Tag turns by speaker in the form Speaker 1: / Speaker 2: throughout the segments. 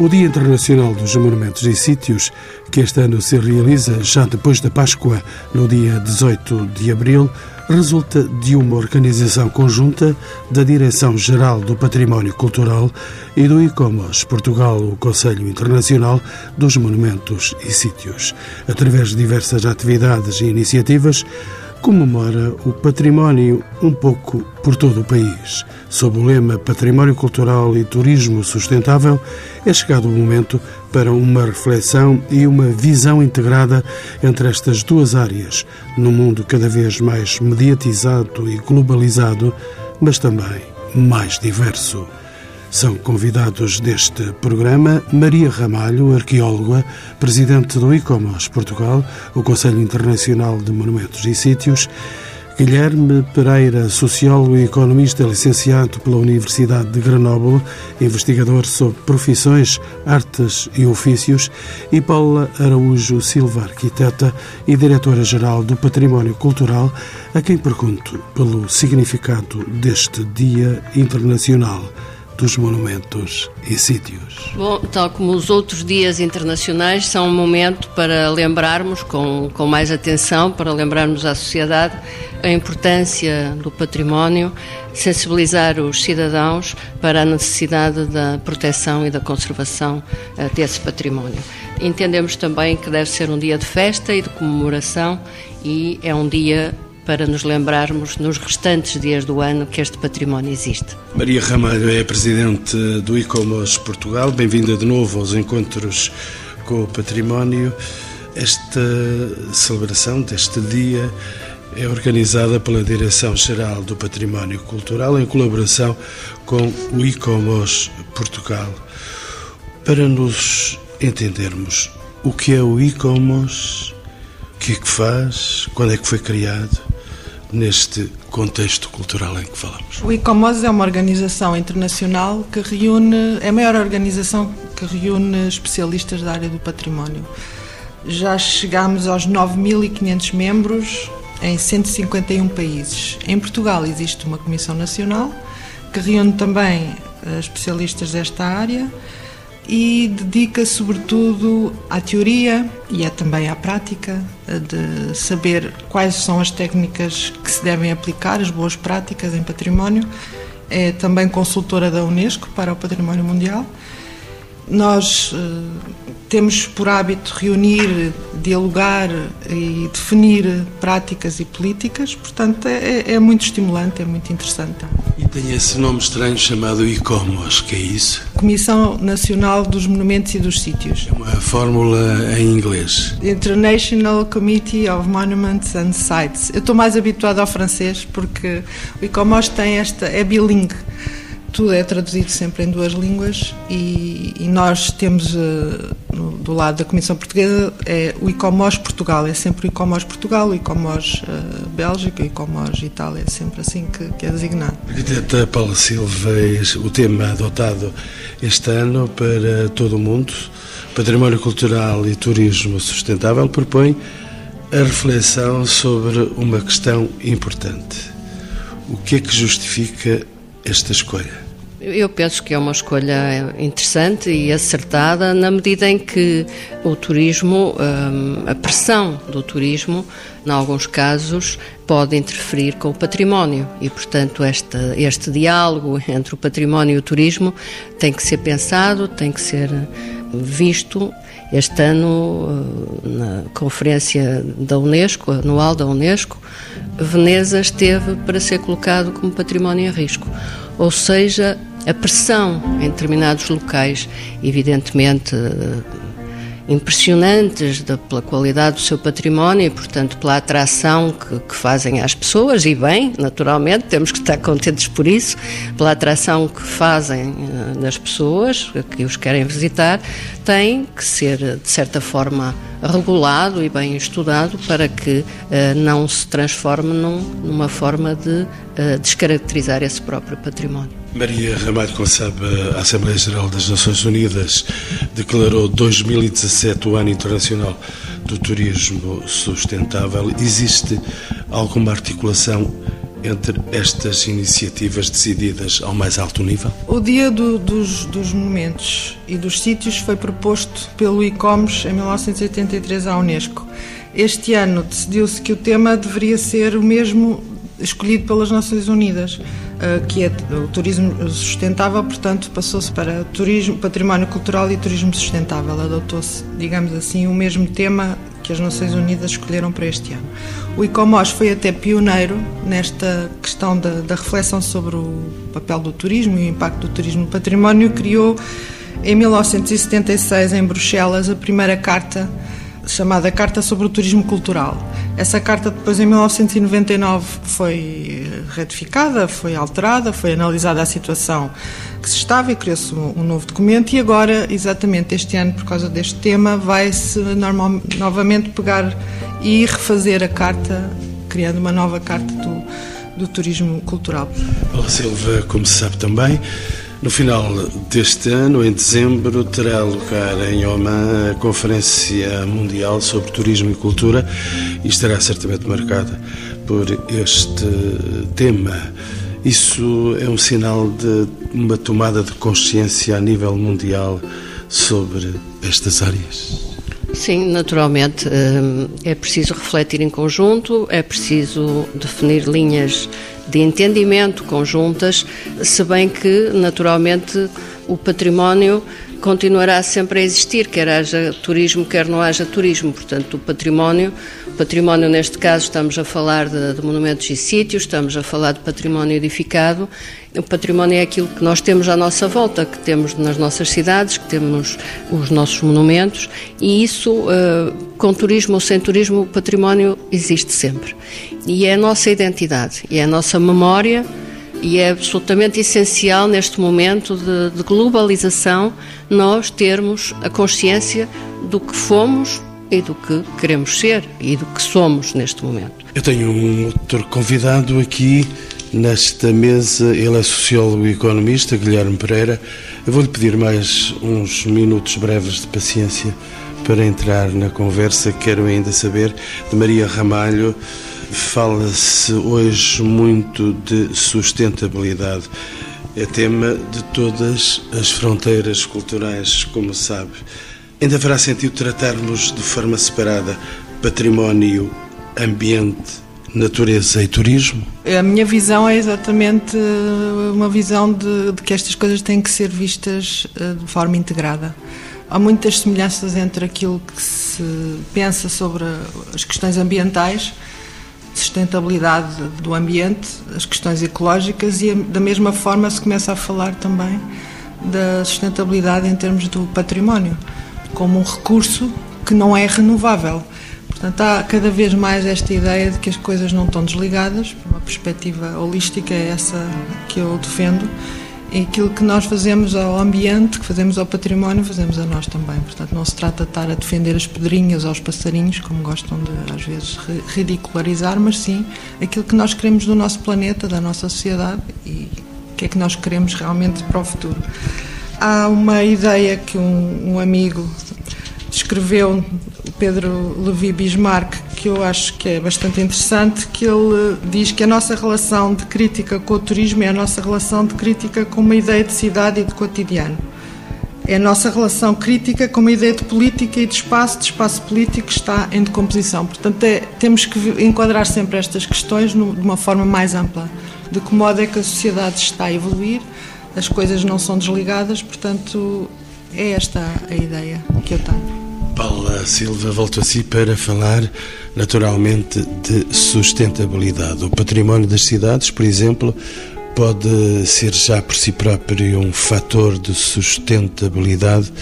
Speaker 1: O Dia Internacional dos Monumentos e Sítios, que este ano se realiza já depois da Páscoa, no dia 18 de abril, resulta de uma organização conjunta da Direção-Geral do Património Cultural e do ICOMOS Portugal, o Conselho Internacional dos Monumentos e Sítios. Através de diversas atividades e iniciativas, comemora o património um pouco por todo o país. Sob o lema Património Cultural e Turismo Sustentável, é chegado o momento para uma reflexão e uma visão integrada entre estas duas áreas, num mundo cada vez mais mediatizado e globalizado, mas também mais diverso. São convidados deste programa Maria Ramalho, arqueóloga, presidente do ICOMOS Portugal, o Conselho Internacional de Monumentos e Sítios, Guilherme Pereira, sociólogo e economista licenciado pela Universidade de Grenoble, investigador sobre profissões, artes e ofícios, e Paula Araújo Silva, arquiteta e diretora-geral do Património Cultural, a quem pergunto pelo significado deste Dia Internacional dos monumentos e sítios.
Speaker 2: Bom, tal como os outros dias internacionais, são um momento para lembrarmos com, com mais atenção, para lembrarmos à sociedade a importância do património, sensibilizar os cidadãos para a necessidade da proteção e da conservação uh, desse património. Entendemos também que deve ser um dia de festa e de comemoração e é um dia para nos lembrarmos nos restantes dias do ano que este património existe.
Speaker 1: Maria Ramalho é presidente do ICOMOS Portugal. Bem-vinda de novo aos encontros com o património. Esta celebração deste dia é organizada pela Direção-Geral do Património Cultural em colaboração com o ICOMOS Portugal. Para nos entendermos o que é o ICOMOS, o que é que faz, quando é que foi criado, neste contexto cultural em que falamos?
Speaker 3: O ICOMOS é uma organização internacional que reúne, é a maior organização que reúne especialistas da área do património. Já chegamos aos 9.500 membros em 151 países. Em Portugal existe uma Comissão Nacional que reúne também eh, especialistas desta área e dedica sobretudo à teoria e é também à prática de saber quais são as técnicas que se devem aplicar, as boas práticas em património. É também consultora da Unesco para o Património Mundial. Nós uh, temos por hábito reunir, dialogar e definir práticas e políticas, portanto é, é muito estimulante, é muito interessante.
Speaker 1: E tem esse nome estranho chamado ICOMOS, que é isso?
Speaker 3: Comissão Nacional dos Monumentos e dos Sítios.
Speaker 1: É uma fórmula em inglês.
Speaker 3: International Committee of Monuments and Sites. Eu estou mais habituada ao francês porque o ICOMOS tem esta, é bilingue tudo é traduzido sempre em duas línguas e, e nós temos uh, no, do lado da Comissão Portuguesa é o ICOMOS Portugal, é sempre o ICOMOS Portugal, o ICOMOS uh, Bélgica, o ICOMOS Itália, é sempre assim que, que é designado.
Speaker 1: Arquiteta Paula Silva, o tema adotado este ano para todo o mundo, Património Cultural e Turismo Sustentável, propõe a reflexão sobre uma questão importante. O que é que justifica esta escolha?
Speaker 2: Eu penso que é uma escolha interessante e acertada na medida em que o turismo, hum, a pressão do turismo, em alguns casos, pode interferir com o património e, portanto, este, este diálogo entre o património e o turismo tem que ser pensado, tem que ser visto. Este ano, hum, na conferência da Unesco, anual da Unesco, Veneza esteve para ser colocado como património em risco. Ou seja, a pressão em determinados locais, evidentemente eh, impressionantes pela qualidade do seu património e, portanto, pela atração que, que, fazem às pessoas, e bem, naturalmente, temos que estar contentes por isso, pela atração que fazem uh, nas pessoas que os querem visitar, tem que ser, de certa forma, regulado e bem estudado para que uh, não se transforme num, numa forma de uh, descaracterizar esse próprio património.
Speaker 1: Maria Ramalho, como sabe, a Assembleia Geral das Nações Unidas declarou 2017 o Ano Internacional do Turismo Sustentável. Existe alguma articulação entre estas iniciativas decididas ao mais alto nível?
Speaker 3: O Dia do, dos, dos, Monumentos e dos Sítios foi proposto pelo ICOMES em 1983 à Unesco. Este ano decidiu-se que o tema deveria ser o mesmo escolhido pelas Nações Unidas, eh, que é o turismo sustentável, portanto passou-se para turismo, património cultural e turismo sustentável. Adotou-se, digamos assim, o mesmo tema que as Nações Unidas escolheram para este ano. O ICOMOS foi até pioneiro nesta questão da, da reflexão sobre o papel do turismo e o impacto do turismo no património. Criou em 1976 em Bruxelas a primeira carta chamada Carta sobre o Turismo Cultural. Essa carta depois em 1999 foi ratificada, foi alterada, foi analisada a situação que se estava e criou-se um novo documento e agora, exatamente este ano, por causa deste tema, vai-se novamente pegar e refazer a carta, criando uma nova carta do, do turismo cultural.
Speaker 1: Paula Silva, como se sabe também, no final deste ano, em dezembro, terá lugar em Oman a Conferência Mundial sobre Turismo e Cultura e estará certamente marcada por este tema. Isso é um sinal de uma tomada de consciência a nível mundial sobre estas áreas?
Speaker 2: Sim, naturalmente. Hum, é preciso refletir em conjunto, é preciso definir linhas de entendimento conjuntas, se bem que, naturalmente, o património continuará sempre a existir, quer haja turismo, quer não haja turismo. Portanto, o património, património neste caso estamos a falar de, de, monumentos e sítios, estamos a falar de património edificado. O património é aquilo que nós temos à nossa volta, que temos nas nossas cidades, que temos os nossos monumentos, e isso, eh, com turismo ou sem turismo, o património existe sempre. E é a nossa identidade, e é a nossa memória e é absolutamente essencial neste momento de, de globalização nós termos a consciência do que fomos e do que queremos ser e do que somos neste momento.
Speaker 1: Eu tenho um outro convidado aqui nesta mesa, ele é sociólogo e economista, Guilherme Pereira. Eu vou-lhe pedir mais uns minutos breves de paciência para entrar na conversa. Quero ainda saber de Maria Ramalho Fala-se hoje muito de sustentabilidade. É tema de todas as fronteiras culturais, como sabe. Ainda fará sentido tratarmos de forma separada património, ambiente, natureza e turismo?
Speaker 3: A minha visão é exatamente uma visão de, de, que estas coisas têm que ser vistas eh, de forma integrada. Há muitas semelhanças entre aquilo que se pensa sobre as questões ambientais sustentabilidade do ambiente, as questões ecológicas e da mesma forma se começa a falar também da sustentabilidade em termos do património, como um recurso que não é renovável. Portanto, há cada vez mais esta ideia de que as coisas não estão desligadas, uma perspectiva holística é essa que eu defendo, e aquilo que nós fazemos ao ambiente, que fazemos ao património, fazemos a nós também. Portanto, não se trata de estar a defender as pedrinhas aos passarinhos, como gostam de, às vezes, ridicularizar, mas sim aquilo que nós queremos do nosso planeta, da nossa sociedade e o que é que nós queremos realmente para o futuro. Há uma ideia que um, um amigo descreveu, Pedro Levi Bismarck, que eu acho que é bastante interessante, que ele diz que a nossa relação de crítica com o turismo é a nossa relação de crítica com uma ideia de cidade e de cotidiano. É a nossa relação crítica com uma ideia de política e de espaço, de espaço político que está em decomposição. Portanto, é, temos que enquadrar sempre estas questões de uma forma mais ampla. De que modo é que a sociedade está a evoluir, as coisas não são desligadas, portanto, é esta a ideia que eu tenho.
Speaker 1: Paula Silva, volto a si para falar naturalmente de sustentabilidade. O património das cidades, por exemplo, pode ser já por si próprio um fator de sustentabilidade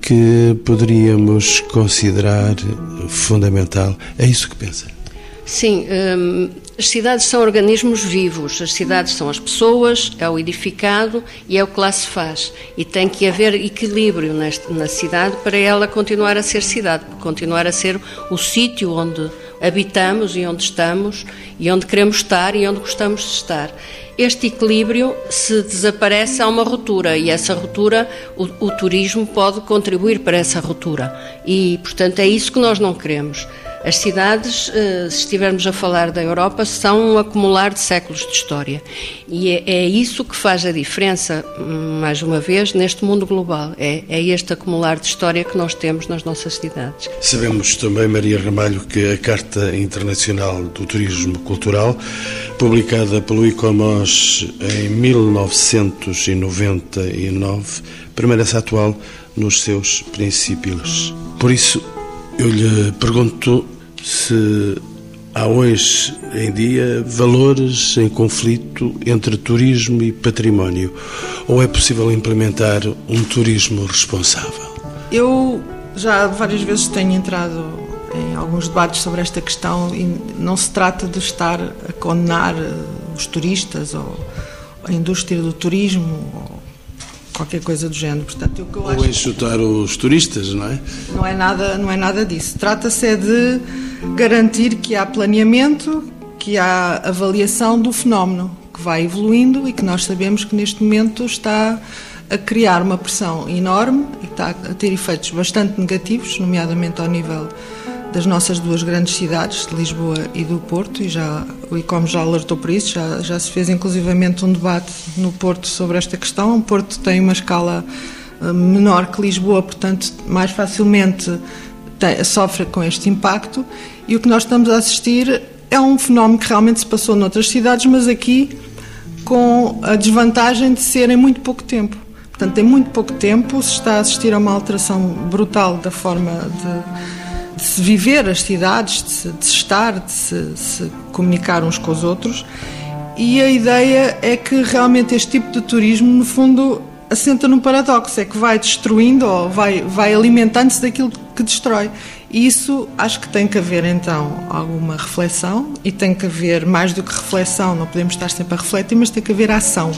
Speaker 1: que poderíamos considerar fundamental. É isso que pensa?
Speaker 2: Sim, hum, as cidades são organismos vivos, as cidades são as pessoas, é o edificado e é o que lá se faz. E tem que haver equilíbrio nesta, na cidade para ela continuar a ser cidade, continuar a ser o sítio onde, habitamos e onde estamos e onde queremos estar e onde gostamos de estar. Este equilíbrio, se desaparece, há uma ruptura e essa ruptura, o, o turismo pode contribuir para essa ruptura. E, portanto, é isso que nós não queremos. As cidades, eh, se estivermos a falar da Europa, são um acumular de séculos de história. E é, é isso que faz a diferença, mais uma vez, neste mundo global. É, é este acumular de história que nós temos nas nossas cidades.
Speaker 1: Sabemos também, Maria Ramalho, que a Carta Internacional do Turismo Cultural, publicada pelo ICOMOS em 1999, permanece atual nos seus princípios. Por isso, eu lhe pergunto se há hoje em dia valores em conflito entre turismo e património, ou é possível implementar um turismo responsável?
Speaker 3: Eu já várias vezes tenho entrado em alguns debates sobre esta questão e não se trata de estar a condenar os turistas ou a indústria do turismo qualquer coisa do género. Portanto, o que eu
Speaker 1: Ou enxutar os turistas, não é?
Speaker 3: Não é nada, não é nada disso. Trata-se é de garantir que há planeamento, que há avaliação do fenómeno que vai evoluindo e que nós sabemos que neste momento está a criar uma pressão enorme e está a ter efeitos bastante negativos, nomeadamente ao nível das nossas duas grandes cidades, de Lisboa e do Porto, e já o ICOM já alertou por isso, já, já se fez inclusivamente um debate no Porto sobre esta questão. O Porto tem uma escala eh, menor que Lisboa, portanto, mais facilmente tem, sofre com este impacto, e o que nós estamos a assistir é um fenómeno que realmente se passou noutras cidades, mas aqui com a desvantagem de ser em muito pouco tempo. Portanto, em muito pouco tempo se está a assistir a uma alteração brutal da forma de de se viver as cidades, de se, de se estar, de se, se, comunicar uns com os outros. E a ideia é que realmente este tipo de turismo, no fundo, assenta num paradoxo: é que vai destruindo ou vai, vai alimentando-se daquilo que destrói. E isso acho que tem que haver então alguma reflexão e tem que haver mais do que reflexão, não podemos estar sempre a refletir, mas tem que haver ação.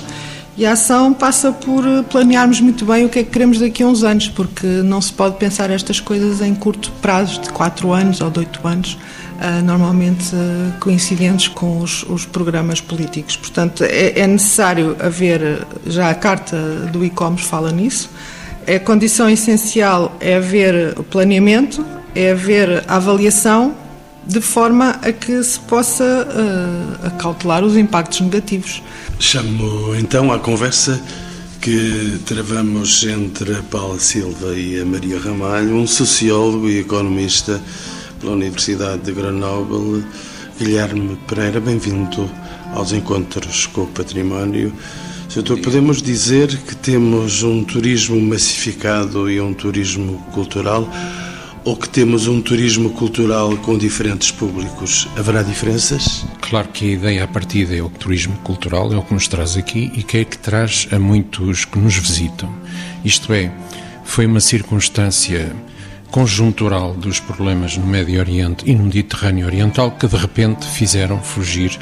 Speaker 3: E a ação passa por eh, planearmos muito bem o que é que queremos daqui a uns anos, porque não se pode pensar estas coisas em curto prazo, de 4 anos ou de 8 anos, eh, normalmente eh, coincidentes com os, os programas políticos. Portanto, é, é, necessário haver, já a carta do e-commerce fala nisso, a condição essencial é haver o planeamento, é haver a avaliação de forma a que se possa uh, acautelar os impactos negativos.
Speaker 1: Chamo então à conversa que travamos entre a Paula Silva e a Maria Ramalho, um sociólogo e economista pela Universidade de Grenoble, Guilherme Pereira. Bem-vindo aos Encontros com o Património. Doutor, podemos dizer que temos um turismo massificado e um turismo cultural ou que temos um turismo cultural com diferentes públicos? Haverá diferenças?
Speaker 4: Claro que a ideia a partida é o turismo cultural, é o que nos traz aqui e que é que traz a muitos que nos visitam. Isto é, foi uma circunstância conjuntural dos problemas no Médio Oriente e no Mediterrâneo Oriental que de repente fizeram fugir,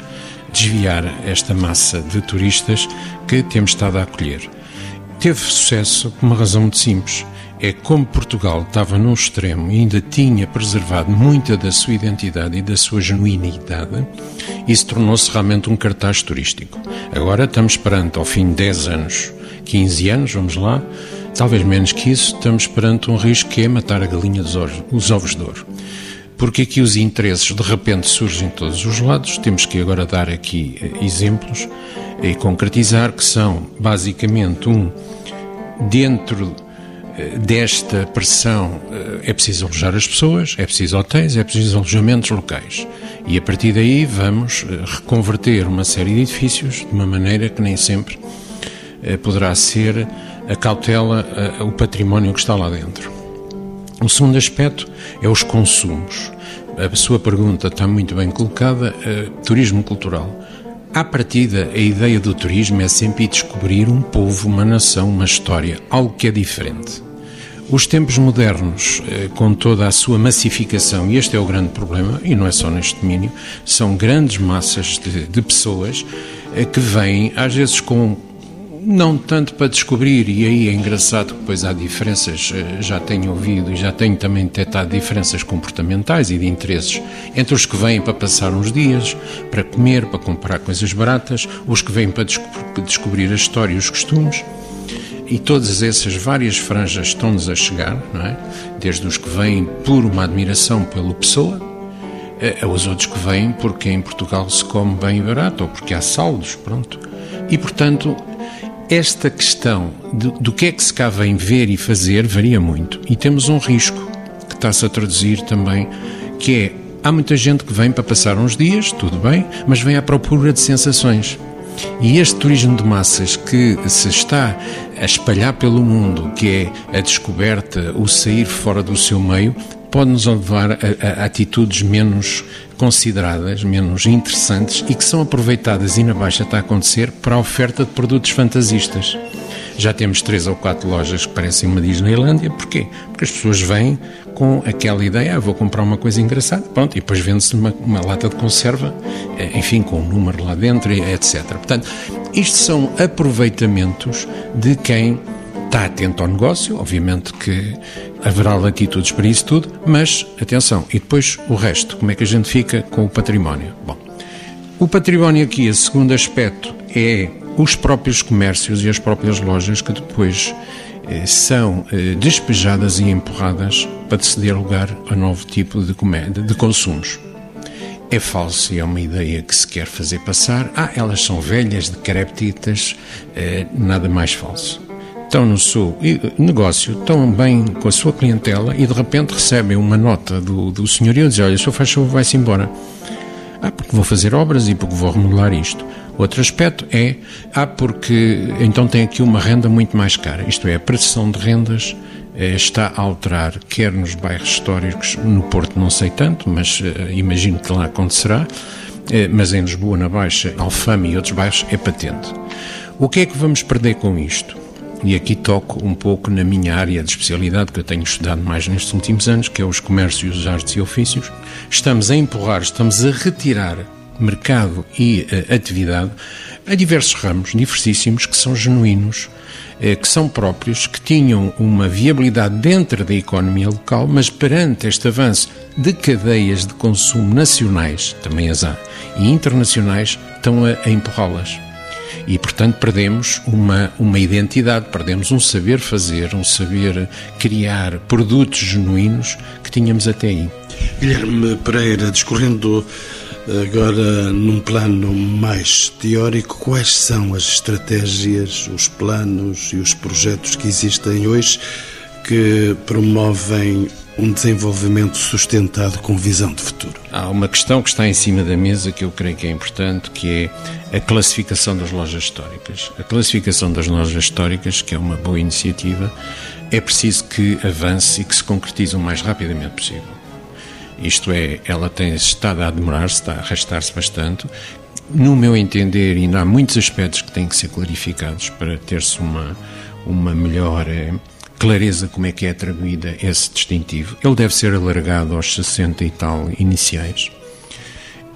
Speaker 4: desviar esta massa de turistas que temos estado a acolher. Teve sucesso por uma razão muito simples é como Portugal estava num extremo e ainda tinha preservado muita da sua identidade e da sua genuinidade, isso tornou-se realmente um cartaz turístico. Agora estamos perante, ao fim de 10 anos, 15 anos, vamos lá, talvez menos que isso, estamos perante um risco que é matar a galinha dos ovos, os ovos de ouro. Porque aqui os interesses de repente surgem de todos os lados, temos que agora dar aqui eh, exemplos e concretizar que são basicamente um dentro desta pressão eh, é preciso alojar as pessoas, é preciso hotéis, é preciso alojamentos locais. E a partir daí vamos eh, reconverter uma série de edifícios de uma maneira que nem sempre poderá ser a cautela, o património que está lá dentro. O segundo aspecto é os consumos. A sua pergunta está muito bem colocada. Turismo cultural. À partida, a ideia do turismo é sempre descobrir um povo, uma nação, uma história, algo que é diferente. Os tempos modernos, eh, com toda a sua massificação, e este é o grande problema, e não é só neste domínio, são grandes massas de, de pessoas eh, que vêm, às vezes com não tanto para descobrir, e aí é engraçado que depois há diferenças, eh, já tenho ouvido e já tenho também detectado diferenças comportamentais e de interesses entre os que vêm para passar uns dias, para comer, para comprar coisas baratas, os que vêm para descobrir a história e os costumes. E todas essas várias franjas estão-nos a chegar, é? Desde os que vêm por uma admiração pela pessoa, aos outros que vêm porque em Portugal se come bem e barato, ou porque há saldos, pronto. E, portanto, esta questão de, do que é que se cá vem ver e fazer varia muito. E temos um risco que está-se a traduzir também, que é, há muita gente que vem para passar uns dias, tudo bem, mas vem à procura de sensações. E este turismo de massas que se está a espalhar pelo mundo, que é a descoberta, o sair fora do seu meio, pode nos levar a, a, atitudes menos consideradas, menos interessantes e que são aproveitadas e na baixa está a acontecer para a oferta de produtos fantasistas. Já temos três ou quatro lojas que parecem uma Disneylandia. Porquê? Porque as pessoas vêm com aquela ideia, ah, vou comprar uma coisa engraçada, pronto, e depois vende-se uma, uma, lata de conserva, eh, enfim, com um número lá dentro, etc. Portanto, isto são aproveitamentos de quem está atento ao negócio, obviamente que haverá latitudes para isso tudo, mas atenção, e depois o resto, como é que a gente fica com o património? Bom, o património aqui, o segundo aspecto, é os próprios comércios e as próprias lojas que depois eh, são eh, despejadas e empurradas para ceder lugar a novo tipo de, de consumos. É falso e é uma ideia que se quer fazer passar. Ah, elas são velhas, decréptitas, eh, nada mais falso estão no seu negócio, estão bem com a sua clientela e de repente recebem uma nota do, do senhorio e dizem: Olha, o senhor faz favor, vai-se embora. Ah, porque vou fazer obras e porque vou remodelar isto. Outro aspecto é, ah, porque então tem aqui uma renda muito mais cara. Isto é, a pressão de rendas eh, está a alterar, quer nos bairros históricos, no Porto não sei tanto, mas eh, imagino que lá acontecerá, eh, mas em Lisboa, na Baixa, Alfama e outros bairros, é patente. O que é que vamos perder com isto? E aqui toco um pouco na minha área de especialidade que eu tenho estudado mais nestes últimos anos, que é os comércios, as artes e ofícios. Estamos a empurrar, estamos a retirar mercado e uh, atividade a diversos ramos diversíssimos que são genuínos, uh, que são próprios, que tinham uma viabilidade dentro da economia local, mas perante este avanço de cadeias de consumo nacionais, também as há, e internacionais, estão a, a empurrá-las e, portanto, perdemos uma, uma identidade, perdemos um saber fazer, um saber criar produtos genuínos que tínhamos até aí.
Speaker 1: Guilherme Pereira, discorrendo agora num plano mais teórico, quais são as estratégias, os planos e os projetos que existem hoje que promovem um desenvolvimento sustentado com visão de futuro.
Speaker 4: Há uma questão que está em cima da mesa que eu creio que é importante, que é a classificação das lojas históricas. A classificação das lojas históricas, que é uma boa iniciativa, é preciso que avance e que se concretize o mais rapidamente possível. Isto é, ela tem estado a demorar-se, está a arrastar-se bastante. No meu entender, ainda há muitos aspectos que têm que ser clarificados para ter-se uma, uma melhor clareza como é que é atribuída esse distintivo. Ele deve ser alargado aos 60 e tal iniciais.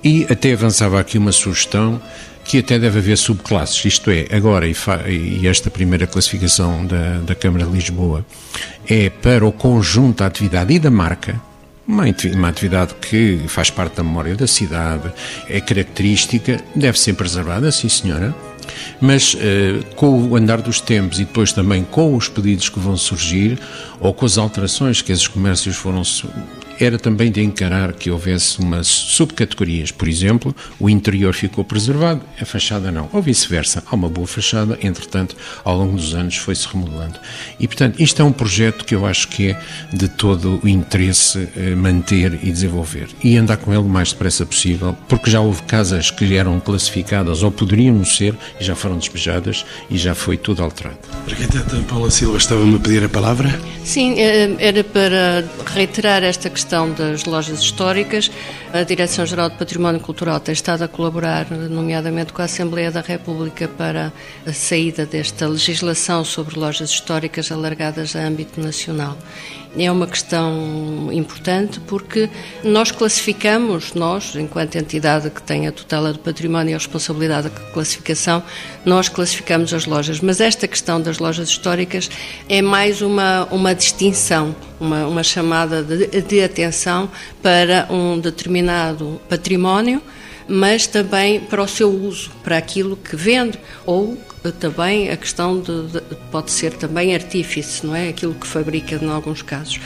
Speaker 4: E até avançava aqui uma sugestão que até deve haver subclasses, isto é, agora, e, e esta primeira classificação da, da Câmara de Lisboa é para o conjunto da atividade e da marca, uma, uma atividade que faz parte da memória da cidade, é característica, deve ser preservada, sim senhora, mas uh, com o andar dos tempos e depois também com os pedidos que vão surgir ou com as alterações que esses comércios foram era também de encarar que houvesse umas subcategorias. Por exemplo, o interior ficou preservado, a fachada não. Ou vice-versa. Há uma boa fachada, entretanto, ao longo dos anos foi-se remodelando. E, portanto, isto é um projeto que eu acho que é de todo o interesse eh, manter e desenvolver. E andar com ele o mais depressa possível, porque já houve casas que eram classificadas ou poderiam ser e já foram despejadas e já foi tudo alterado.
Speaker 1: Arquiteta Paula Silva estava-me a pedir a palavra?
Speaker 2: Sim, eh, era para reiterar esta questão das lojas históricas, a Direção-Geral de Património Cultural tem estado a colaborar, nomeadamente com a Assembleia da República, para a saída desta legislação sobre lojas históricas alargadas a âmbito nacional. É uma questão importante porque nós classificamos, nós, enquanto entidade que tem a tutela do património e a responsabilidade da classificação, nós classificamos as lojas. Mas esta questão das lojas históricas é mais uma, uma distinção, uma, uma chamada de, de atenção para um determinado património mas também para o seu uso, para aquilo que vende ou também a questão de, de, pode ser também artífice, não é? Aquilo que fabrica em alguns casos.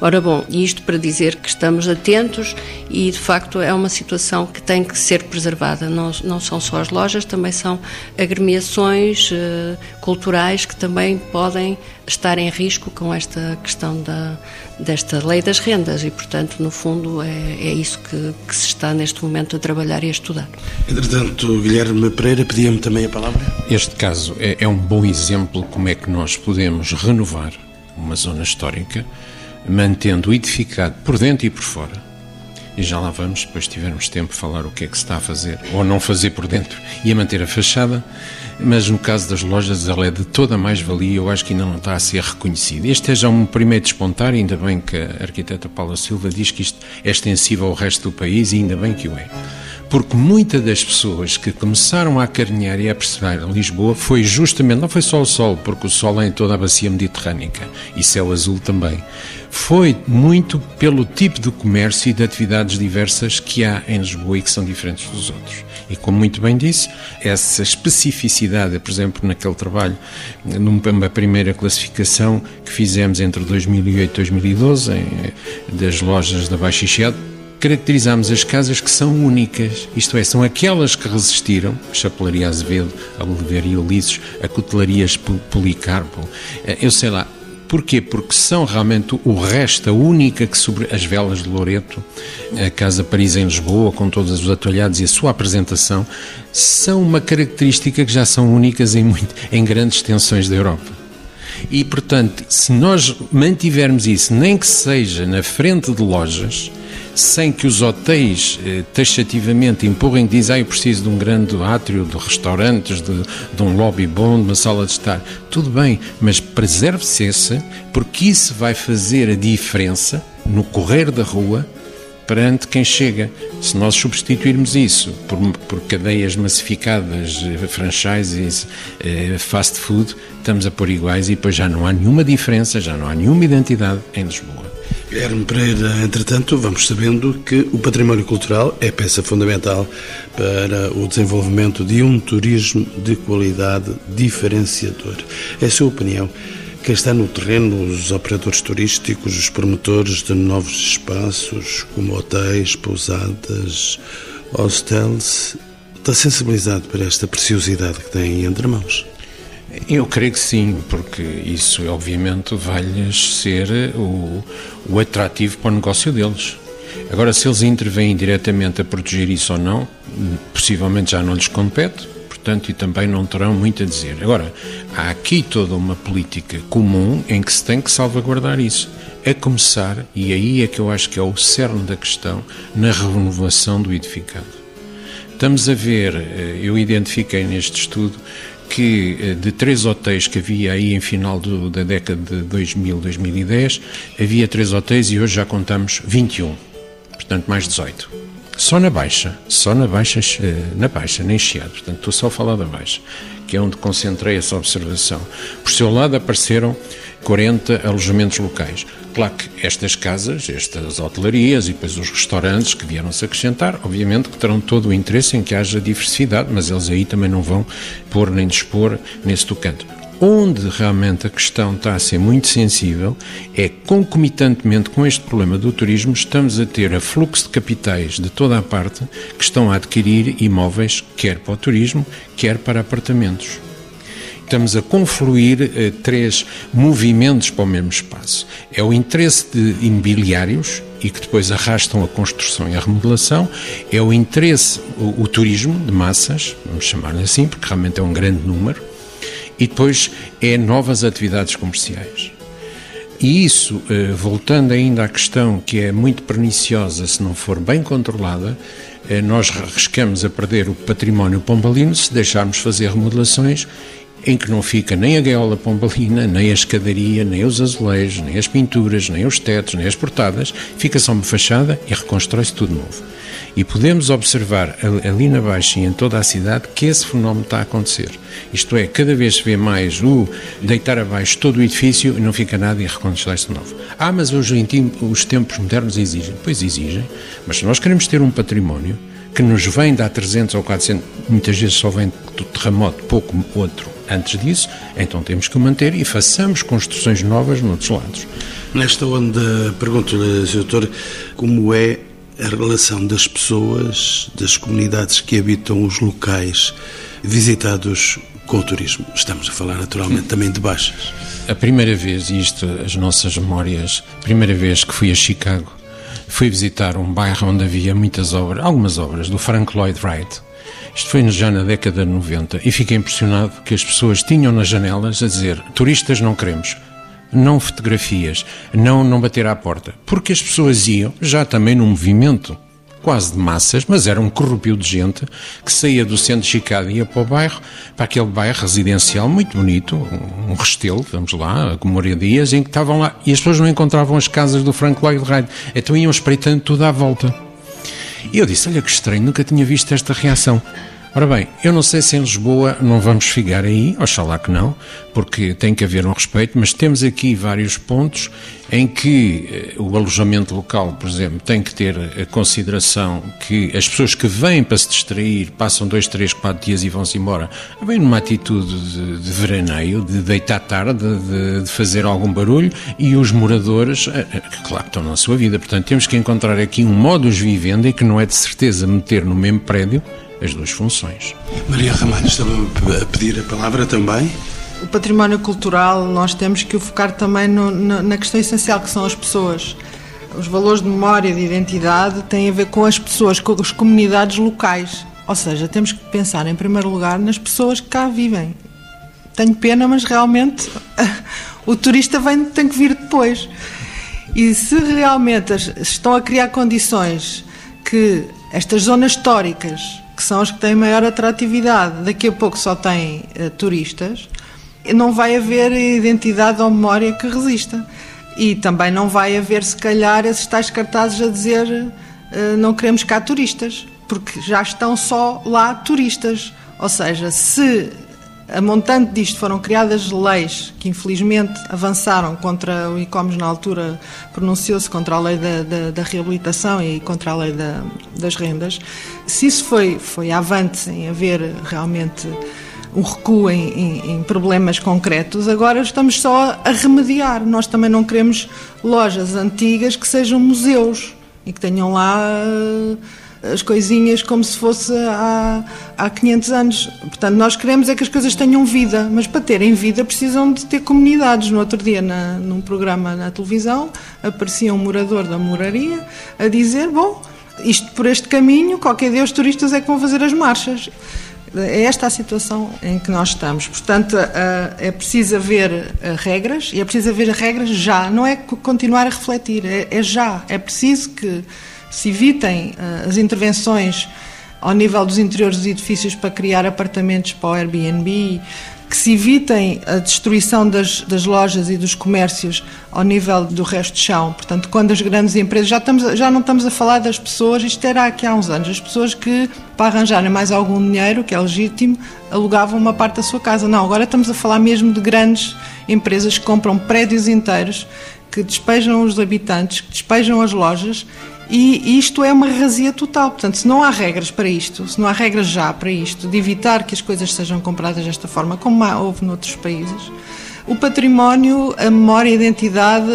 Speaker 2: Ora bom, isto para dizer que estamos atentos e de facto é uma situação que tem que ser preservada. Não, não são só as lojas, também são agremiações uh, culturais que também podem estar em risco com esta questão da, desta lei das rendas e, portanto, no fundo, é, é isso que, que, se está neste momento a trabalhar e a estudar.
Speaker 1: Entretanto, Guilherme Pereira pedia-me também a palavra.
Speaker 4: Este caso é, é um bom exemplo como é que nós podemos renovar uma zona histórica mantendo edificado por dentro e por fora. E já lá vamos, depois tivermos tempo, falar o que é que se está a fazer ou não fazer por dentro e a manter a fachada. Mas no caso das lojas, ela é de toda mais-valia, eu acho que ainda não está a ser reconhecida. Este é já um primeiro despontar, ainda bem que a arquiteta Paula Silva diz que isto é extensivo ao resto do país e ainda bem que o é porque muitas das pessoas que começaram a acarinhar e a perceber Lisboa foi justamente, não foi só o sol, porque o sol é em toda a bacia mediterrânica e céu azul também, foi muito pelo tipo de comércio e de atividades diversas que há em Lisboa e que são diferentes dos outros. E como muito bem disse, essa especificidade, por exemplo, naquele trabalho, numa primeira classificação que fizemos entre 2008 e 2012, em, das lojas da Baixa Chiado, caracterizamos as casas que são únicas, isto é, são aquelas que resistiram, Chapelaria Azevedo, a Oliveira Ulisses, a Cutelarias Policarpo, eh, eu sei lá, Porquê? Porque são realmente o resto, a única que sobre as velas de Loreto, a Casa Paris em Lisboa, com todos os atolhados e a sua apresentação, são uma característica que já são únicas em, muito, em grandes extensões da Europa. E, portanto, se nós mantivermos isso, nem que seja na frente de lojas, sem que os hotéis eh, taxativamente empurrem dizem ah, eu preciso de um grande átrio, de restaurantes, de, de um lobby bom, de uma sala de estar. Tudo bem, mas preserve-se esse, porque isso vai fazer a diferença no correr da rua perante quem chega. Se nós substituirmos isso por, por cadeias massificadas, eh, franchises, eh, fast food, estamos a pôr iguais e depois já não há nenhuma diferença, já não há nenhuma identidade em Lisboa.
Speaker 1: Guilherme Pereira, entretanto, vamos sabendo que o património cultural é peça fundamental para o desenvolvimento de um turismo de qualidade diferenciador. É a sua opinião? Quem está no terreno, os operadores turísticos, os promotores de novos espaços, como hotéis, pousadas, hostels, está sensibilizado para esta preciosidade que tem entre mãos?
Speaker 4: Eu creio que sim, porque isso obviamente vai-lhes ser o, o atrativo para o negócio deles. Agora, se eles intervêm diretamente a proteger isso ou não, possivelmente já não lhes compete, portanto, e também não terão muito a dizer. Agora, há aqui toda uma política comum em que se tem que salvaguardar isso. A começar, e aí é que eu acho que é o cerne da questão, na renovação do edificado. Estamos a ver, eh, eu identifiquei neste estudo que eh, de três hotéis que havia aí em final do, da década de 2000, 2010, havia três hotéis e hoje já contamos 21, portanto mais 18. Só na Baixa, só na Baixa, eh, na Baixa, nem Chiado, portanto estou só a falar da Baixa, que é onde concentrei essa observação. Por seu lado apareceram 40 alojamentos locais. Claro que estas casas, estas hotelarias e depois os restaurantes que vieram-se acrescentar, obviamente que terão todo o interesse em que haja diversidade, mas eles aí também não vão pôr nem dispor nesse tocante. Onde realmente a questão está a ser muito sensível é concomitantemente com este problema do turismo, estamos a ter a fluxo de capitais de toda a parte que estão a adquirir imóveis, quer para o turismo, quer para apartamentos. Estamos a confluir eh, três movimentos para o mesmo espaço. É o interesse de imobiliários, e que depois arrastam a construção e a remodelação, é o interesse, o, o turismo de massas, vamos chamar-lhe assim, porque realmente é um grande número, e depois é novas atividades comerciais. E isso, eh, voltando ainda à questão que é muito perniciosa se não for bem controlada, eh, nós arriscamos a perder o património pombalino se deixarmos fazer remodelações em que não fica nem a gaiola pombalina, nem a escadaria, nem os azulejos, nem as pinturas, nem os tetos, nem as portadas, fica só uma fachada e reconstrói-se tudo novo. E podemos observar ali na Baixa e em toda a cidade que esse fenómeno está a acontecer. Isto é, cada vez se vê mais o deitar abaixo todo o edifício e não fica nada e reconstrói-se novo. Ah, mas hoje os tempos modernos exigem. Pois exigem, mas se nós queremos ter um património que nos vem de há 300 ou 400, muitas vezes só vem do terremoto, pouco outro antes disso, então temos que o manter e façamos construções novas noutros lados.
Speaker 1: Nesta onda, pergunto-lhe, doutor, como é a relação das pessoas, das comunidades que habitam os locais visitados com o turismo? Estamos a falar naturalmente também de baixas.
Speaker 4: A primeira vez, isto, as nossas memórias, a primeira vez que fui a Chicago, fui visitar um bairro onde havia muitas obras, algumas obras, do Frank Lloyd Wright. Isto foi já na década de 90 e fiquei impressionado que as pessoas tinham nas janelas a dizer: turistas não queremos, não fotografias, não, não bater à porta. Porque as pessoas iam já também num movimento quase de massas, mas era um corrupio de gente que saía do centro de Chicago e ia para o bairro, para aquele bairro residencial muito bonito, um restelo, vamos lá, com moradias, em que estavam lá, e as pessoas não encontravam as casas do Frank Lloyd Wright, então iam espreitando tudo à volta. E eu disse, olha que estranho, nunca tinha visto esta reação. Ora bem, eu não sei se em Lisboa não vamos ficar aí, oxalá que não, porque tem que haver um respeito, mas temos aqui vários pontos em que eh, o alojamento local, por exemplo, tem que ter a consideração que as pessoas que vêm para se distrair passam dois, três, quatro dias e vão-se embora, vêm numa atitude de, de veraneio, de deitar tarde, de, de, fazer algum barulho, e os moradores, eh, eh, claro que estão na sua vida. Portanto, temos que encontrar aqui um modus vivendi que não é de certeza meter no mesmo prédio as duas funções.
Speaker 1: Maria Ramalho, estava a pedir a palavra também.
Speaker 3: O património cultural nós temos que o focar também no, na, na questão essencial que são as pessoas. Os valores de memória e de identidade têm a ver com as pessoas, com as comunidades locais. Ou seja, temos que pensar em primeiro lugar nas pessoas que cá vivem. Tenho pena, mas realmente o turista vem, tem que vir depois. E se realmente estão a criar condições que estas zonas históricas que são as que têm maior atratividade, daqui a pouco só têm uh, turistas, não vai haver identidade ou memória que resista. E também não vai haver, se calhar, esses tais cartazes a dizer uh, não queremos cá turistas, porque já estão só lá turistas. Ou seja, se a montante disto foram criadas leis que infelizmente avançaram contra o ICOMES na altura, pronunciou-se contra a lei da, da, da, reabilitação e contra a lei da, das rendas. Se isso foi, foi avante em haver realmente um recuo em, em, em, problemas concretos, agora estamos só a remediar. Nós também não queremos lojas antigas que sejam museus e que tenham lá as coisinhas como se fosse há, há 500 anos. Portanto, nós queremos é que as coisas tenham vida, mas para terem vida precisam de ter comunidades. No outro dia, na, num programa na televisão, aparecia um morador da moraria a dizer: Bom, isto por este caminho, qualquer dia os turistas é que vão fazer as marchas. É esta a situação em que nós estamos. Portanto, é preciso haver regras e é preciso haver regras já. Não é continuar a refletir, é, é já. É preciso que se evitem uh, as intervenções ao nível dos interiores dos edifícios para criar apartamentos para o Airbnb, que se evitem a destruição das, das, lojas e dos comércios ao nível do resto de chão. Portanto, quando as grandes empresas, já, estamos, já não estamos a falar das pessoas, isto era aqui há uns anos, as pessoas que, para arranjarem mais algum dinheiro, que é legítimo, alugavam uma parte da sua casa. Não, agora estamos a falar mesmo de grandes empresas que compram prédios inteiros, que despejam os habitantes, que despejam as lojas e isto é uma razia total. Portanto, se não há regras para isto, se não há regras já para isto, de evitar que as coisas sejam compradas desta forma, como houve noutros países, o património, a memória, a identidade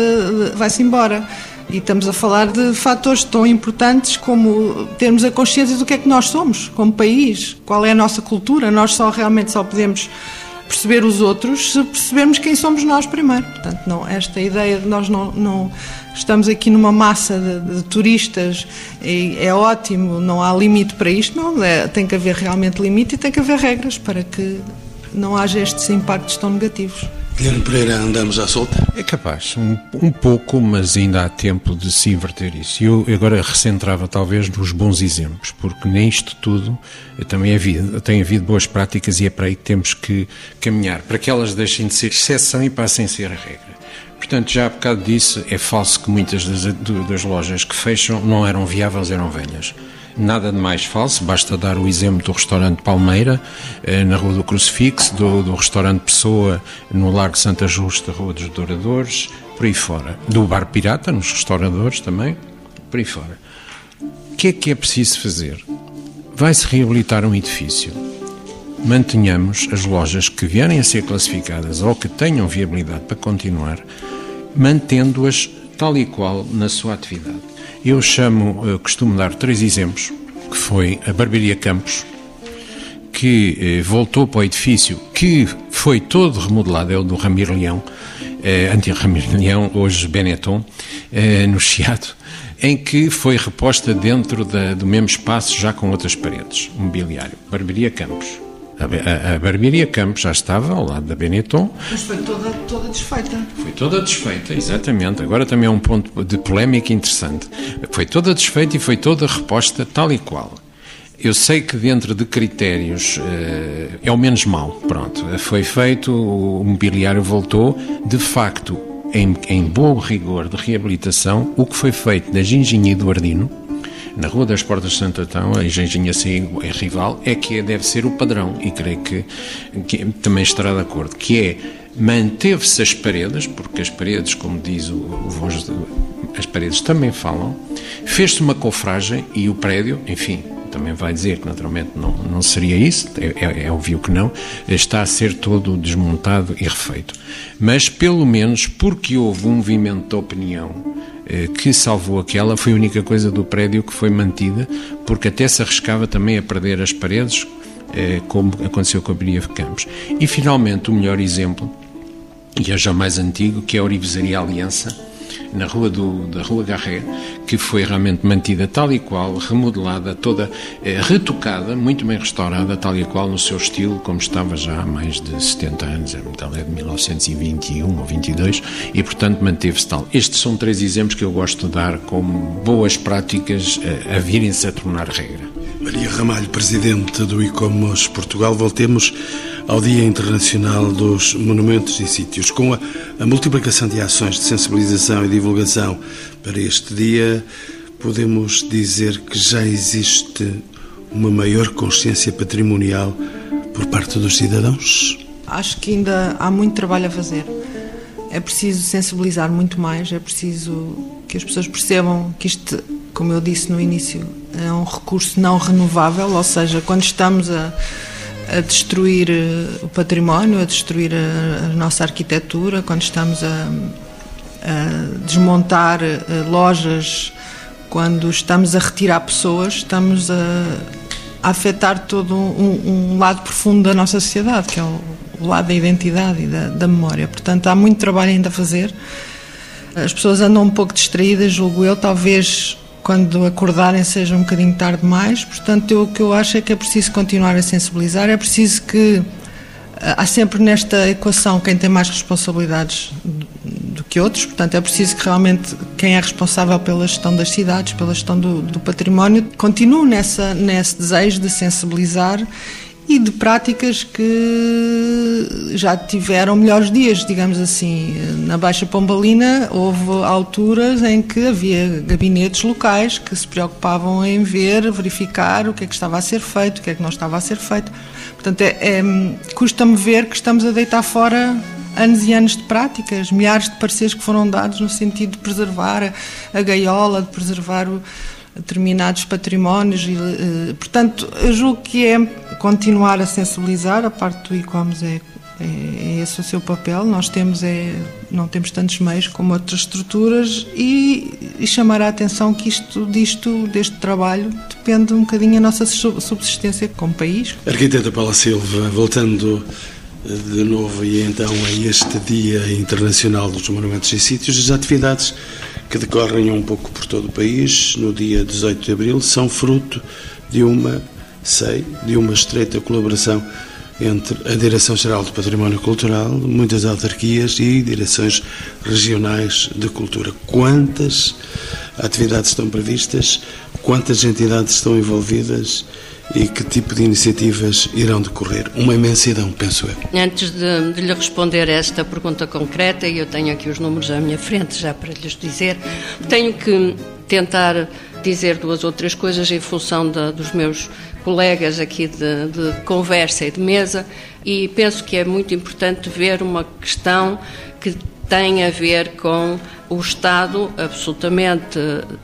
Speaker 3: vai-se embora. E estamos a falar de fatores tão importantes como termos a consciência do que é que nós somos como país, qual é a nossa cultura. Nós só realmente só podemos perceber os outros se percebermos quem somos nós primeiro. Portanto, não, esta ideia de nós não, não estamos aqui numa massa de, de turistas é ótimo, não há limite para isto, não, é, tem que haver realmente limite e tem que haver regras para que não haja estes impactos tão negativos.
Speaker 1: Guilherme Pereira, andamos à solta?
Speaker 4: É capaz, um, um, pouco, mas ainda há tempo de se inverter isso. Eu agora recentrava talvez nos bons exemplos, porque nisto tudo também havido, tem havido boas práticas e é para aí que temos que caminhar, para que elas deixem de ser exceção e passem a ser a regra. Portanto, já há bocado disse, é falso que muitas das, das lojas que fecham não eram viáveis, eram velhas. Nada de mais falso, basta dar o exemplo do restaurante Palmeira, eh, na Rua do Crucifixo, do, do restaurante Pessoa, no Largo Santa Justa, Rua dos Douradores, por aí fora. Do Bar Pirata, nos restauradores também, por aí fora. O que é que é preciso fazer? Vai-se reabilitar um edifício. Mantenhamos as lojas que vierem a ser classificadas ou que tenham viabilidade para continuar, mantendo-as tal e qual na sua atividade. Eu chamo, eu costumo dar três exemplos, que foi a Barbearia Campos, que eh, voltou para o edifício que foi todo remodelado, é o do Ramiro Leão, eh, antigo Ramiro Leão, hoje Benetton, eh, no Chiado, em que foi reposta dentro da, do mesmo espaço, já com outras paredes, mobiliário. Barbearia Campos. A, a, barbearia Campos já estava ao lado da Benetton.
Speaker 3: Mas foi toda, toda desfeita.
Speaker 4: Foi toda desfeita, exatamente. Agora também é um ponto de polémica interessante. Foi toda desfeita e foi toda reposta tal e qual. Eu sei que dentro de critérios uh, é o menos mau, pronto. Foi feito, o mobiliário voltou. De facto, em, em bom rigor de reabilitação, o que foi feito na Ginginha e do Ardino, na Rua das Portas de Santo Antão, a engenharia é rival, é que deve ser o padrão, e creio que, que também estará de acordo, que é manteve-se as paredes, porque as paredes, como diz o, o voz, as paredes também falam, fez-se uma cofragem e o prédio, enfim, também vai dizer que naturalmente não, não seria isso, é, é, é, óbvio que não, está a ser todo desmontado e refeito. Mas pelo menos porque houve um movimento de opinião que salvou aquela, foi a única coisa do prédio que foi mantida, porque até se arriscava também a perder as paredes, eh, como aconteceu com a Biria Campos. E finalmente o melhor exemplo, e é já mais antigo, que é a Orivesaria Aliança, na rua do, da Rua Garré, que foi realmente mantida tal e qual, remodelada, toda eh, retocada, muito bem restaurada, tal e qual no seu estilo, como estava já há mais de 70 anos, ela é de 1921 ou 22, e portanto manteve-se tal. Estes são três exemplos que eu gosto de dar como boas práticas eh, a virem-se a tornar regra.
Speaker 1: Maria Ramalho, presidente do ICOMOS Portugal, voltemos ao Dia Internacional dos Monumentos e Sítios. Com a, a, multiplicação de ações de sensibilização e divulgação para este dia, podemos dizer que já existe uma maior consciência patrimonial por parte dos cidadãos?
Speaker 3: Acho que ainda há muito trabalho a fazer. É preciso sensibilizar muito mais, é preciso que as pessoas percebam que isto, como eu disse no início, é um recurso não renovável, ou seja, quando estamos a a destruir eh, o património, a destruir a, a nossa arquitetura, quando estamos a, a desmontar eh, lojas, quando estamos a retirar pessoas, estamos a, a afetar todo um, um, lado profundo da nossa sociedade, que é o, o lado da identidade e da, da memória. Portanto, há muito trabalho ainda a fazer. As pessoas andam um pouco distraídas, julgo eu, talvez quando acordarem seja um bocadinho tarde demais. Portanto, eu, o que eu acho é que é preciso continuar a sensibilizar, é preciso que eh, há sempre nesta equação quem tem mais responsabilidades do que outros, portanto é preciso que realmente quem é responsável pela gestão das cidades, pela gestão do, do património, continue nessa, nesse desejo de sensibilizar e de práticas que já tiveram melhores dias, digamos assim. Na Baixa Pombalina houve alturas em que havia gabinetes locais que se preocupavam em ver, verificar o que é que estava a ser feito, o que é que não estava a ser feito. Portanto, é, é custa-me ver que estamos a deitar fora anos e anos de práticas, milhares de pareceres que foram dados no sentido de preservar a, a gaiola, de preservar o, determinados patrimónios. E, eh, portanto, eu julgo que é continuar a sensibilizar, a parte do e-commerce é, é, é, esse o seu papel. Nós temos é, não temos tantos meios como outras estruturas e, e, chamar a atenção que isto, disto, deste trabalho, depende um bocadinho a nossa subsistência como país.
Speaker 1: Arquiteta Paula Silva, voltando eh, de novo e então a este Dia Internacional dos Monumentos e Sítios, as atividades que decorrem um pouco por todo o país no dia 18 de abril são fruto de uma, sei, de uma estreita colaboração entre a Direção-Geral do Património Cultural, muitas autarquias e direções regionais de cultura. Quantas atividades estão previstas? Quantas entidades estão envolvidas? e que tipo de iniciativas irão decorrer? Uma imensidão, penso eu.
Speaker 2: Antes de, de, lhe responder a esta pergunta concreta, e eu tenho aqui os números à minha frente já para lhes dizer, tenho que tentar dizer duas ou três coisas em função de, dos meus colegas aqui de, de conversa e de mesa, e penso que é muito importante ver uma questão que tem a ver com o estado absolutamente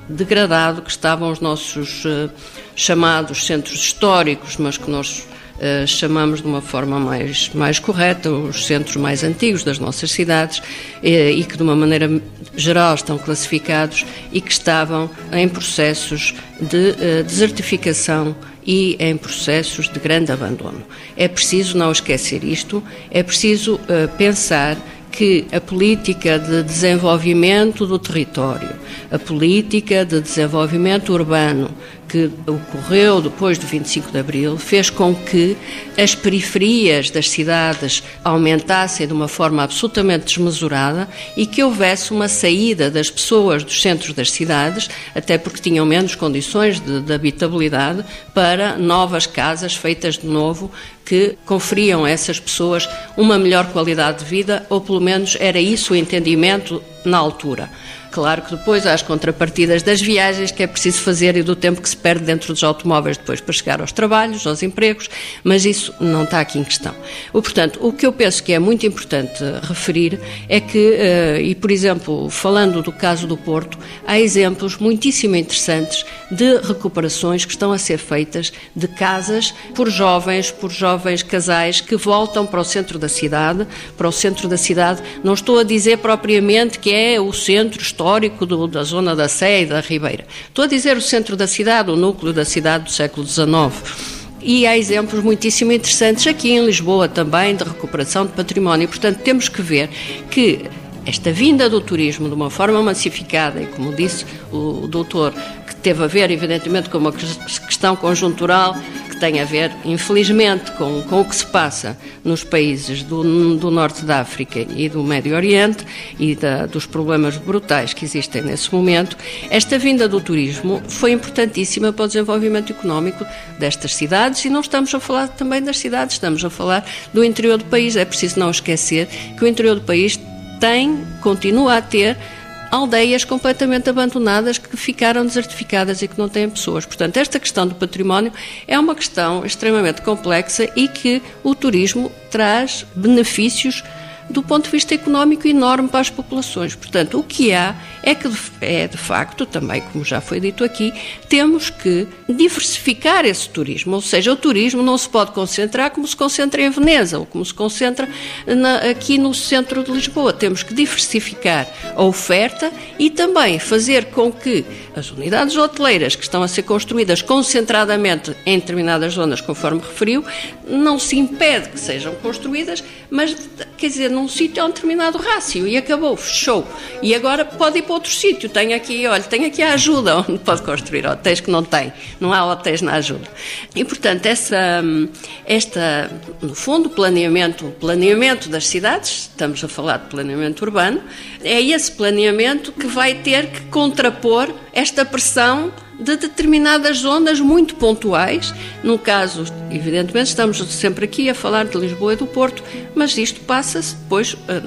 Speaker 2: degradado que estavam os nossos uh, chamados centros históricos, mas que nós uh, chamamos de uma forma mais, mais correta, os centros mais antigos das nossas cidades, eh, e que de uma maneira geral estão classificados e que estavam em processos de uh, desertificação e em processos de grande abandono. É preciso não esquecer isto, é preciso pensar que a política de desenvolvimento do território, a política de desenvolvimento urbano, que ocorreu depois do 25 de Abril fez com que as periferias das cidades aumentassem de uma forma absolutamente desmesurada e que houvesse uma saída das pessoas dos centros das cidades, até porque tinham menos condições de, de habitabilidade, para novas casas feitas de novo que conferiam a essas pessoas uma melhor qualidade de vida, ou pelo menos era isso o entendimento na altura. Claro que depois há as contrapartidas das viagens que é preciso fazer e do tempo que se perde dentro dos automóveis depois para chegar aos trabalhos, aos empregos, mas isso não está aqui em questão. O, portanto, o que eu penso que é muito importante referir é que, eh, e por exemplo, falando do caso do Porto, há exemplos muitíssimo interessantes de recuperações que estão a ser feitas de casas por jovens, por jovens casais que voltam para o centro da cidade, para o centro da cidade. Não estou a dizer propriamente que é o centro histórico do, da zona da Sé e da Ribeira. Estou a dizer o centro da cidade, o núcleo da cidade do século XIX. E há exemplos muitíssimo interessantes aqui em Lisboa também de recuperação de património. Portanto, temos que ver que esta vinda do turismo de uma forma massificada, e como disse o doutor, que teve a ver, evidentemente, com uma questão conjuntural tem a ver, infelizmente, com, com o que se passa nos países do, do norte da África e do Médio Oriente e da, dos problemas brutais que existem nesse momento, esta vinda do turismo foi importantíssima para o desenvolvimento económico destas cidades e não estamos a falar também das cidades, estamos a falar do interior do país. É preciso não esquecer que o interior do país tem, continua a ter aldeias completamente abandonadas que ficaram desertificadas e que não têm pessoas. Portanto, esta questão do património é uma questão extremamente complexa e que o turismo traz benefícios do ponto de vista económico enorme para as populações. Portanto, o que há é que é de facto, também como já foi dito aqui, temos que diversificar esse turismo, ou seja, o turismo não se pode concentrar como se concentra em Veneza ou como se concentra na, aqui no centro de Lisboa. Temos que diversificar a oferta e também fazer com que as unidades hoteleiras que estão a ser construídas concentradamente em determinadas zonas, conforme referiu, não se impede que sejam construídas, mas quer dizer, num sítio a um determinado rácio e acabou, fechou. E agora pode ir para outro sítio. Tem aqui, olha, tem aqui a ajuda onde pode construir hotéis que não tem. Não há hotéis na ajuda. E portanto, essa, esta, no fundo, planeamento, planeamento das cidades, estamos a falar de planeamento urbano, é esse planeamento que vai ter que contrapor esta pressão de determinadas zonas muito pontuais. No caso, evidentemente, estamos sempre aqui a falar de Lisboa e do Porto, mas isto passa-se depois, eh,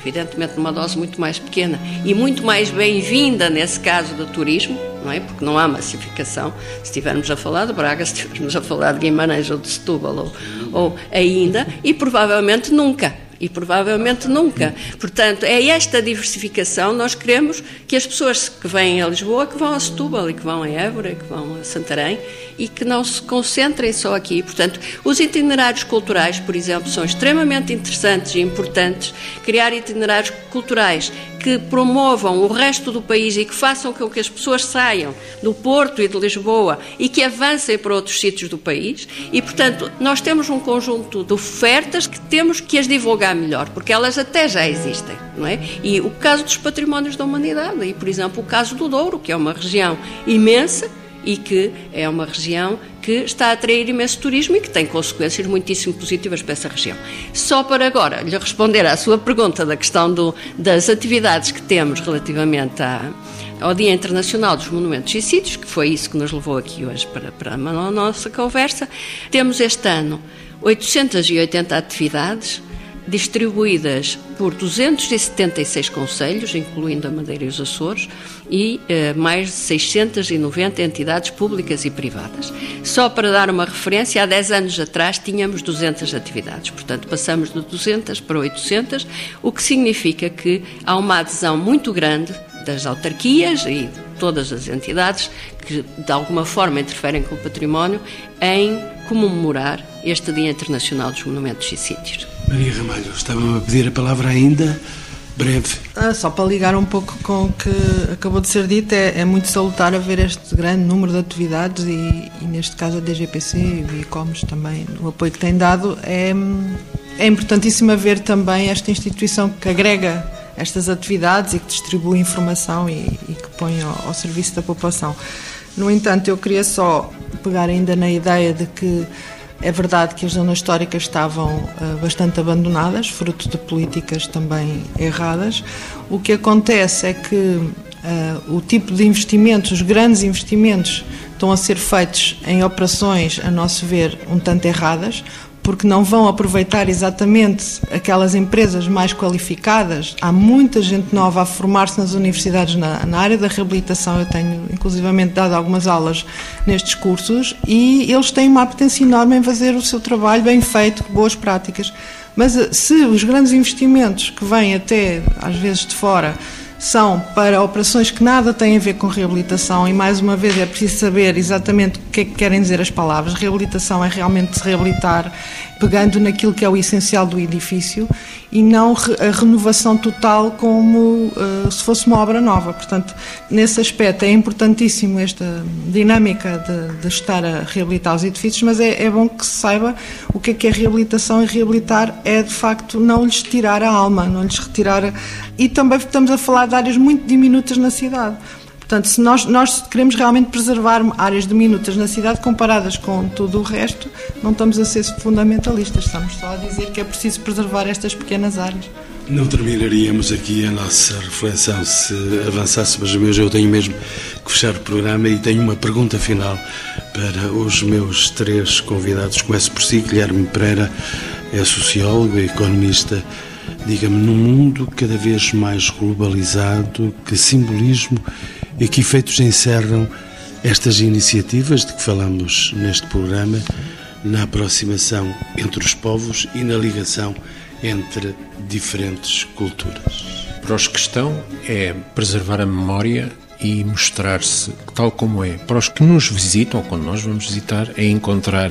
Speaker 2: evidentemente, numa dose muito mais pequena e muito mais bem-vinda nesse caso do turismo, não é? Porque não há massificação. Se estivermos a falar de Braga, se estivermos a falar de Guimarães ou de Setúbal ou, ou ainda, e provavelmente nunca e provavelmente nunca. Portanto, é esta diversificação. Nós queremos que as pessoas que vêm a Lisboa, que vão a Setúbal e que vão a Évora, que vão a Santarém e que não se concentrem só aqui. Portanto, os itinerários culturais, por exemplo, são extremamente interessantes e importantes. Criar itinerários culturais que promovam o resto do país e que façam com que as pessoas saiam do Porto e de Lisboa e que avancem para outros sítios do país. E, portanto, nós temos um conjunto de ofertas que temos que as divulgar melhor, porque elas até já existem, não é? E o caso dos patrimónios da humanidade, e, por exemplo, o caso do Douro, que é uma região imensa e que é uma região que está a atrair imenso turismo e que tem consequências muitíssimo positivas para essa região. Só para agora lhe responder à sua pergunta da questão do, das atividades que temos relativamente à, ao Dia Internacional dos Monumentos e Sítios, que foi isso que nos levou aqui hoje para, para a nossa conversa, temos este ano 880 atividades distribuídas por 276 conselhos, incluindo a Madeira e os Açores, e eh, mais de 690 entidades públicas e privadas. Só para dar uma referência, há 10 anos atrás tínhamos 200 atividades, portanto passamos de 200 para 800, o que significa que há uma adesão muito grande das autarquias e de todas as entidades que de alguma forma interferem com o património em comemorar este Dia Internacional dos Monumentos e Sítios.
Speaker 1: Maria Ramalho, estava a pedir a palavra ainda, breve.
Speaker 3: Ah, só para ligar um pouco com o que acabou de ser dito, é, é muito salutar a ver este grande número de atividades e, e neste caso a DGPC e o ICOMS também, o apoio que tem dado. É, é importantíssimo ver também esta instituição que agrega estas atividades e que distribui informação e, e que põe ao, ao serviço da população. No entanto, eu queria só pegar ainda na ideia de que é verdade que as zonas históricas estavam uh, bastante abandonadas, fruto de políticas também erradas. O que acontece é que uh, o tipo de investimentos, os grandes investimentos, estão a ser feitos em operações, a nosso ver, um tanto erradas porque não vão aproveitar exatamente aquelas empresas mais qualificadas. Há muita gente nova a formar-se nas universidades na, na, área da reabilitação. Eu tenho, inclusivamente, dado algumas aulas nestes cursos e eles têm uma apetência enorme em fazer o seu trabalho bem feito, boas práticas. Mas eh, se os grandes investimentos que vêm até, às vezes, de fora, são para operações que nada têm a ver com reabilitação e mais uma vez é preciso saber exatamente o que é que querem dizer as palavras. Reabilitação é realmente se reabilitar pegando naquilo que é o essencial do edifício e não a renovação total como uh, se fosse uma obra nova. Portanto, nesse aspecto é importantíssimo esta dinâmica de, de estar a reabilitar os edifícios, mas é, é, bom que se saiba o que é que é reabilitação e reabilitar é de facto não lhes tirar a alma, não lhes retirar. E também estamos a falar de áreas muito diminutas na cidade. Portanto, se nós, nós queremos realmente preservar áreas diminutas na cidade comparadas com todo o resto, não estamos a ser fundamentalistas, estamos só a dizer que é preciso preservar estas pequenas áreas.
Speaker 1: Não terminaríamos aqui a nossa reflexão se avançássemos, mas eu tenho mesmo que fechar o programa e tenho uma pergunta final para os meus três convidados. Começo por si, Guilherme Pereira, é sociólogo, é economista. Diga-me, num mundo cada vez mais globalizado, que simbolismo e que efeitos encerram estas iniciativas de que falamos neste programa na aproximação entre os povos e na ligação entre diferentes culturas?
Speaker 4: Para os que estão, é preservar a memória e mostrar-se tal como é. Para os que nos visitam, quando nós vamos visitar, é encontrar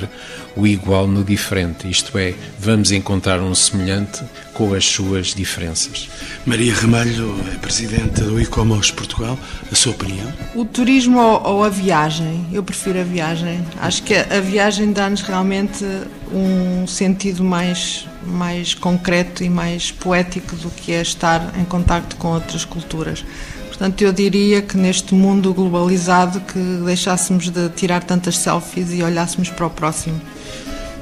Speaker 4: o igual no diferente, isto é, vamos encontrar um semelhante com as suas diferenças.
Speaker 1: Maria Ramalho é presidente do e-commerce Portugal, a sua opinião?
Speaker 3: O turismo ou a viagem? Eu prefiro a viagem. Acho que a viagem dá-nos realmente um sentido mais, mais concreto e mais poético do que é estar em contacto com outras culturas. Portanto, eu diria que neste mundo globalizado que deixássemos de tirar tantas selfies e olhássemos para o próximo.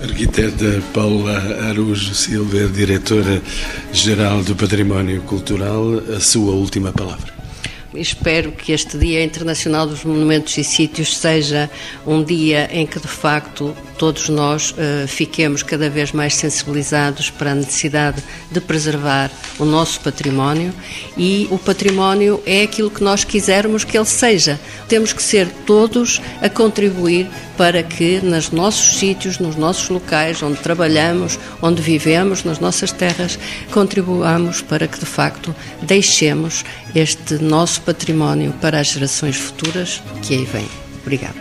Speaker 1: Arquiteta Paula Arujo Silva, diretora-geral do Património Cultural, a sua última palavra.
Speaker 2: Espero que este Dia Internacional dos Monumentos e Sítios seja um dia em que, de facto, todos nós uh, fiquemos cada vez mais sensibilizados para a necessidade de preservar o nosso património e o património é aquilo que nós quisermos que ele seja. Temos que ser todos a contribuir para que nos nossos sítios, nos nossos locais, onde trabalhamos, onde vivemos, nas nossas terras, contribuamos para que de facto deixemos este nosso património para as gerações futuras que aí vêm. Obrigada.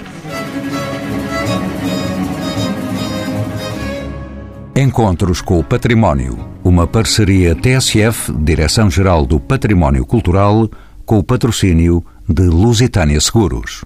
Speaker 5: Encontros com o Património, uma parceria TSF, Direção-Geral do Património Cultural, com o patrocínio de Lusitânia Seguros.